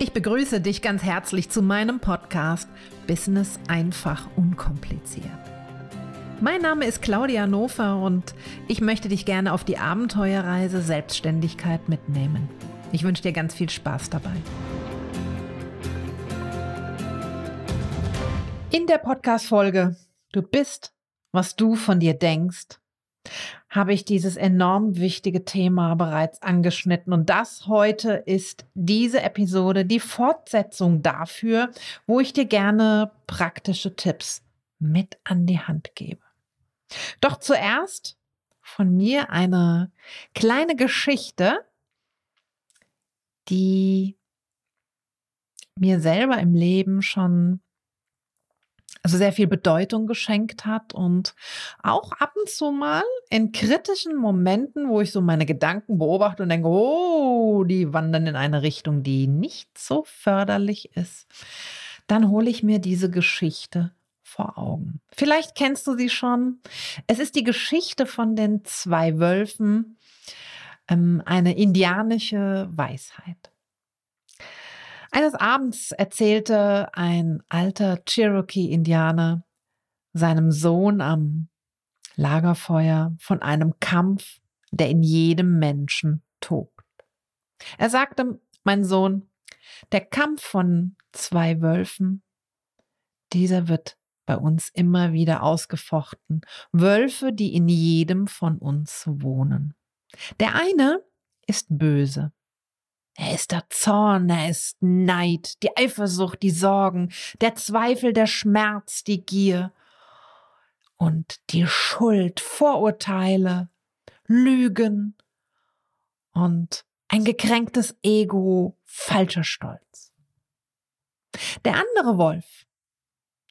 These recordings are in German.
Ich begrüße dich ganz herzlich zu meinem Podcast Business einfach unkompliziert. Mein Name ist Claudia Nofer und ich möchte dich gerne auf die Abenteuerreise Selbstständigkeit mitnehmen. Ich wünsche dir ganz viel Spaß dabei. In der Podcast-Folge Du bist, was du von dir denkst, habe ich dieses enorm wichtige Thema bereits angeschnitten. Und das heute ist diese Episode die Fortsetzung dafür, wo ich dir gerne praktische Tipps mit an die Hand gebe. Doch zuerst von mir eine kleine Geschichte, die mir selber im Leben schon also sehr viel Bedeutung geschenkt hat und auch ab und zu mal in kritischen Momenten, wo ich so meine Gedanken beobachte und denke, oh, die wandern in eine Richtung, die nicht so förderlich ist, dann hole ich mir diese Geschichte vor Augen. Vielleicht kennst du sie schon. Es ist die Geschichte von den zwei Wölfen, ähm, eine indianische Weisheit. Eines Abends erzählte ein alter Cherokee-Indianer seinem Sohn am Lagerfeuer von einem Kampf, der in jedem Menschen tobt. Er sagte, mein Sohn, der Kampf von zwei Wölfen, dieser wird bei uns immer wieder ausgefochten. Wölfe, die in jedem von uns wohnen. Der eine ist böse, er ist der Zorn, er ist Neid, die Eifersucht, die Sorgen, der Zweifel, der Schmerz, die Gier und die Schuld, Vorurteile, Lügen und ein gekränktes Ego, falscher Stolz. Der andere Wolf,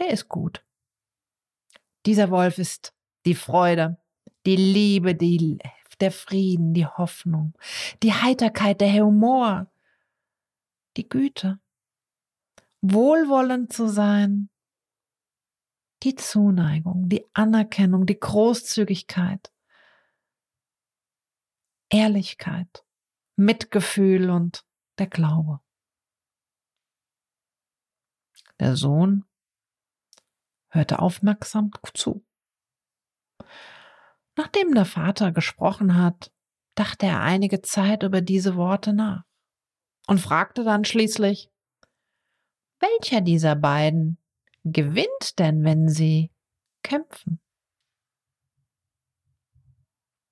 der ist gut. Dieser Wolf ist die Freude, die Liebe, die der Frieden, die Hoffnung, die Heiterkeit, der Humor, die Güte, wohlwollend zu sein, die Zuneigung, die Anerkennung, die Großzügigkeit, Ehrlichkeit, Mitgefühl und der Glaube. Der Sohn hörte aufmerksam zu. Nachdem der Vater gesprochen hat, dachte er einige Zeit über diese Worte nach und fragte dann schließlich, welcher dieser beiden gewinnt denn, wenn sie kämpfen?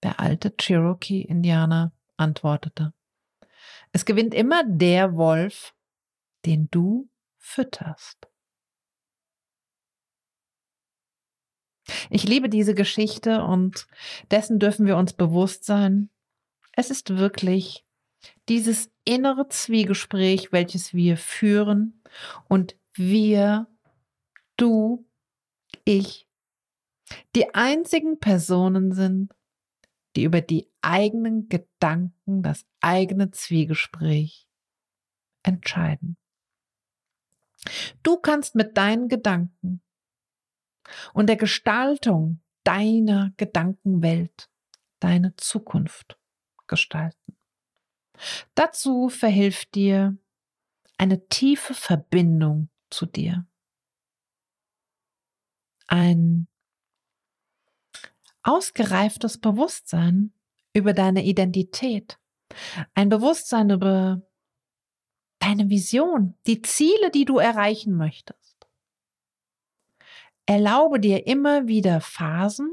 Der alte Cherokee-Indianer antwortete, es gewinnt immer der Wolf, den du fütterst. Ich liebe diese Geschichte und dessen dürfen wir uns bewusst sein. Es ist wirklich dieses innere Zwiegespräch, welches wir führen und wir, du, ich, die einzigen Personen sind, die über die eigenen Gedanken, das eigene Zwiegespräch entscheiden. Du kannst mit deinen Gedanken und der Gestaltung deiner Gedankenwelt deine Zukunft gestalten. Dazu verhilft dir eine tiefe Verbindung zu dir. Ein ausgereiftes Bewusstsein über deine Identität. Ein Bewusstsein über deine Vision, die Ziele, die du erreichen möchtest. Erlaube dir immer wieder Phasen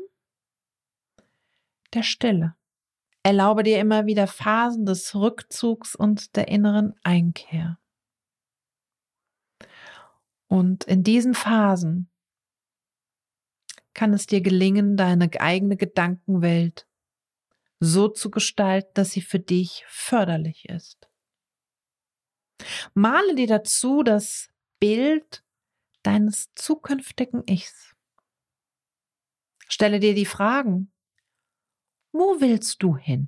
der Stille. Erlaube dir immer wieder Phasen des Rückzugs und der inneren Einkehr. Und in diesen Phasen kann es dir gelingen, deine eigene Gedankenwelt so zu gestalten, dass sie für dich förderlich ist. Male dir dazu das Bild deines zukünftigen Ichs. Stelle dir die Fragen. Wo willst du hin?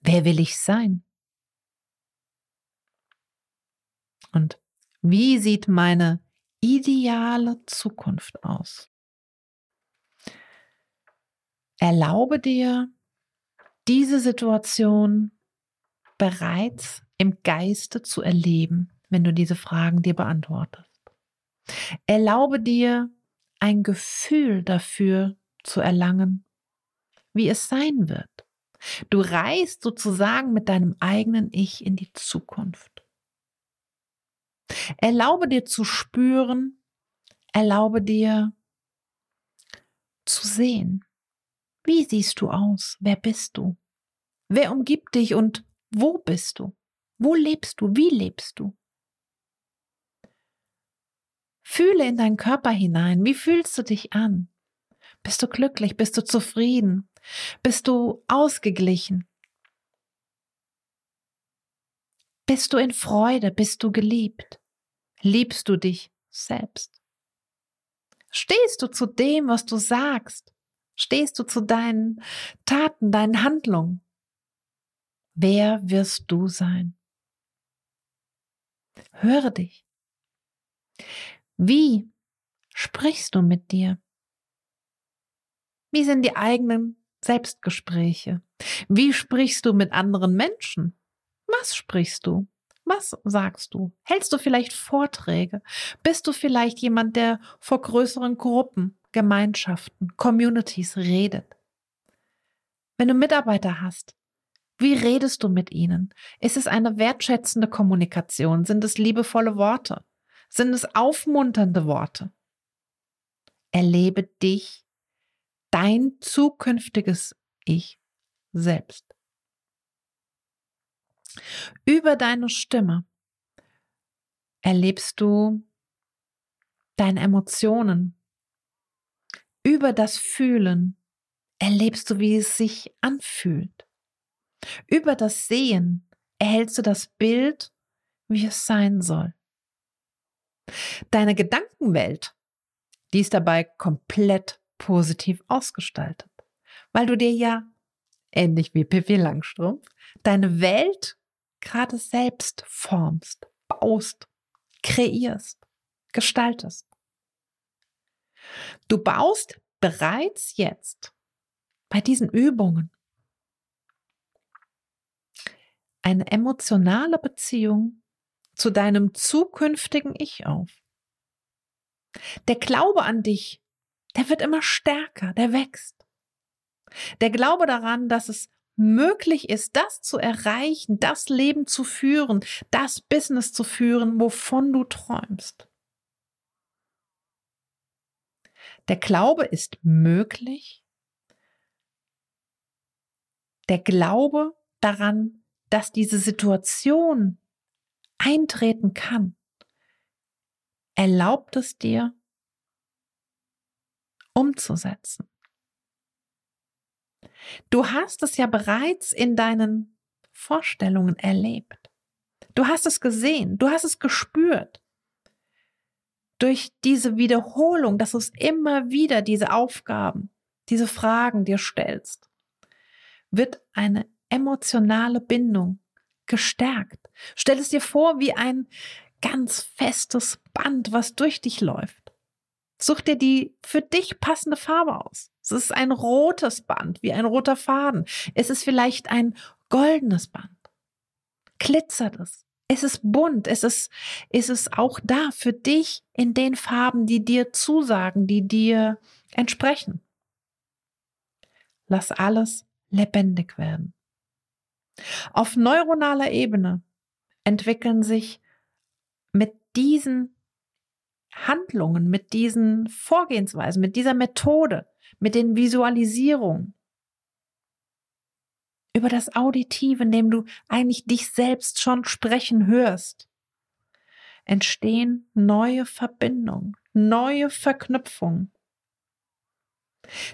Wer will ich sein? Und wie sieht meine ideale Zukunft aus? Erlaube dir, diese Situation bereits im Geiste zu erleben, wenn du diese Fragen dir beantwortest. Erlaube dir ein Gefühl dafür zu erlangen, wie es sein wird. Du reist sozusagen mit deinem eigenen Ich in die Zukunft. Erlaube dir zu spüren, erlaube dir zu sehen. Wie siehst du aus? Wer bist du? Wer umgibt dich und wo bist du? Wo lebst du? Wie lebst du? Fühle in deinen Körper hinein. Wie fühlst du dich an? Bist du glücklich? Bist du zufrieden? Bist du ausgeglichen? Bist du in Freude? Bist du geliebt? Liebst du dich selbst? Stehst du zu dem, was du sagst? Stehst du zu deinen Taten, deinen Handlungen? Wer wirst du sein? Höre dich. Wie sprichst du mit dir? Wie sind die eigenen Selbstgespräche? Wie sprichst du mit anderen Menschen? Was sprichst du? Was sagst du? Hältst du vielleicht Vorträge? Bist du vielleicht jemand, der vor größeren Gruppen, Gemeinschaften, Communities redet? Wenn du Mitarbeiter hast, wie redest du mit ihnen? Ist es eine wertschätzende Kommunikation? Sind es liebevolle Worte? Sind es aufmunternde Worte? Erlebe dich dein zukünftiges Ich selbst. Über deine Stimme erlebst du deine Emotionen. Über das Fühlen erlebst du, wie es sich anfühlt. Über das Sehen erhältst du das Bild, wie es sein soll. Deine Gedankenwelt, die ist dabei komplett positiv ausgestaltet, weil du dir ja, ähnlich wie Pippi Langstrumpf, deine Welt gerade selbst formst, baust, kreierst, gestaltest. Du baust bereits jetzt bei diesen Übungen eine emotionale Beziehung zu deinem zukünftigen Ich auf. Der Glaube an dich der wird immer stärker, der wächst. Der Glaube daran, dass es möglich ist, das zu erreichen, das Leben zu führen, das Business zu führen, wovon du träumst. Der Glaube ist möglich. Der Glaube daran, dass diese Situation eintreten kann, erlaubt es dir, umzusetzen. Du hast es ja bereits in deinen Vorstellungen erlebt. Du hast es gesehen, du hast es gespürt. Durch diese Wiederholung, dass du es immer wieder diese Aufgaben, diese Fragen dir stellst, wird eine emotionale Bindung gestärkt. Stell es dir vor wie ein ganz festes Band, was durch dich läuft. Such dir die für dich passende Farbe aus. Es ist ein rotes Band, wie ein roter Faden. Es ist vielleicht ein goldenes Band. Glitzert es. Es ist bunt. Es ist, es ist auch da für dich in den Farben, die dir zusagen, die dir entsprechen. Lass alles lebendig werden. Auf neuronaler Ebene entwickeln sich mit diesen Handlungen, mit diesen Vorgehensweisen, mit dieser Methode, mit den Visualisierungen, über das Auditive, in dem du eigentlich dich selbst schon sprechen hörst, entstehen neue Verbindungen, neue Verknüpfungen.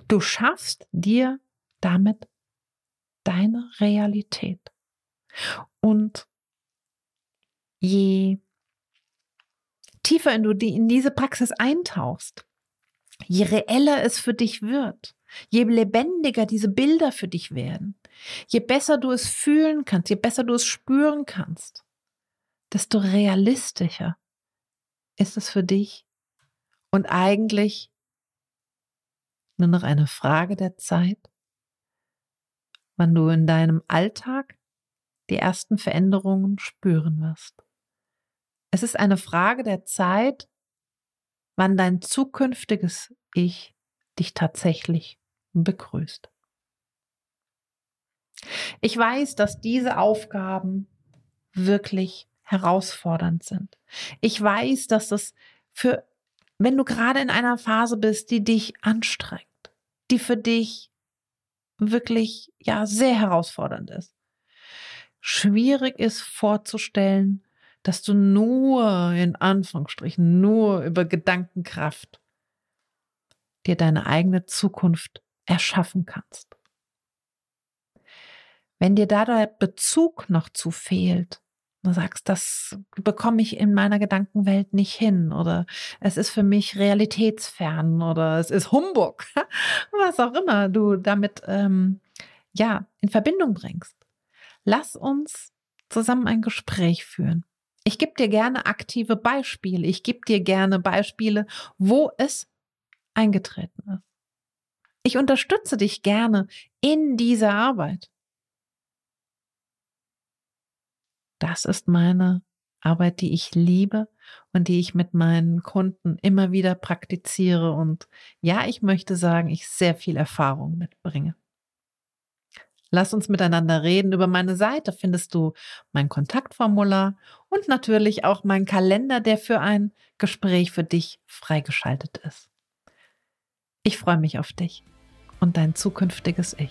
Du schaffst dir damit deine Realität. Und je tiefer du in diese Praxis eintauchst, je reeller es für dich wird, je lebendiger diese Bilder für dich werden, je besser du es fühlen kannst, je besser du es spüren kannst, desto realistischer ist es für dich und eigentlich nur noch eine Frage der Zeit, wann du in deinem Alltag die ersten Veränderungen spüren wirst. Es ist eine Frage der Zeit, wann dein zukünftiges Ich dich tatsächlich begrüßt. Ich weiß, dass diese Aufgaben wirklich herausfordernd sind. Ich weiß, dass das für, wenn du gerade in einer Phase bist, die dich anstrengt, die für dich wirklich, ja, sehr herausfordernd ist. Schwierig ist vorzustellen, dass du nur, in Anführungsstrichen, nur über Gedankenkraft dir deine eigene Zukunft erschaffen kannst. Wenn dir da der Bezug noch zu fehlt, du sagst, das bekomme ich in meiner Gedankenwelt nicht hin oder es ist für mich realitätsfern oder es ist Humbug, was auch immer du damit ähm, ja in Verbindung bringst. Lass uns zusammen ein Gespräch führen. Ich gebe dir gerne aktive Beispiele. Ich gebe dir gerne Beispiele, wo es eingetreten ist. Ich unterstütze dich gerne in dieser Arbeit. Das ist meine Arbeit, die ich liebe und die ich mit meinen Kunden immer wieder praktiziere. Und ja, ich möchte sagen, ich sehr viel Erfahrung mitbringe. Lass uns miteinander reden. Über meine Seite findest du mein Kontaktformular und natürlich auch meinen Kalender, der für ein Gespräch für dich freigeschaltet ist. Ich freue mich auf dich und dein zukünftiges Ich.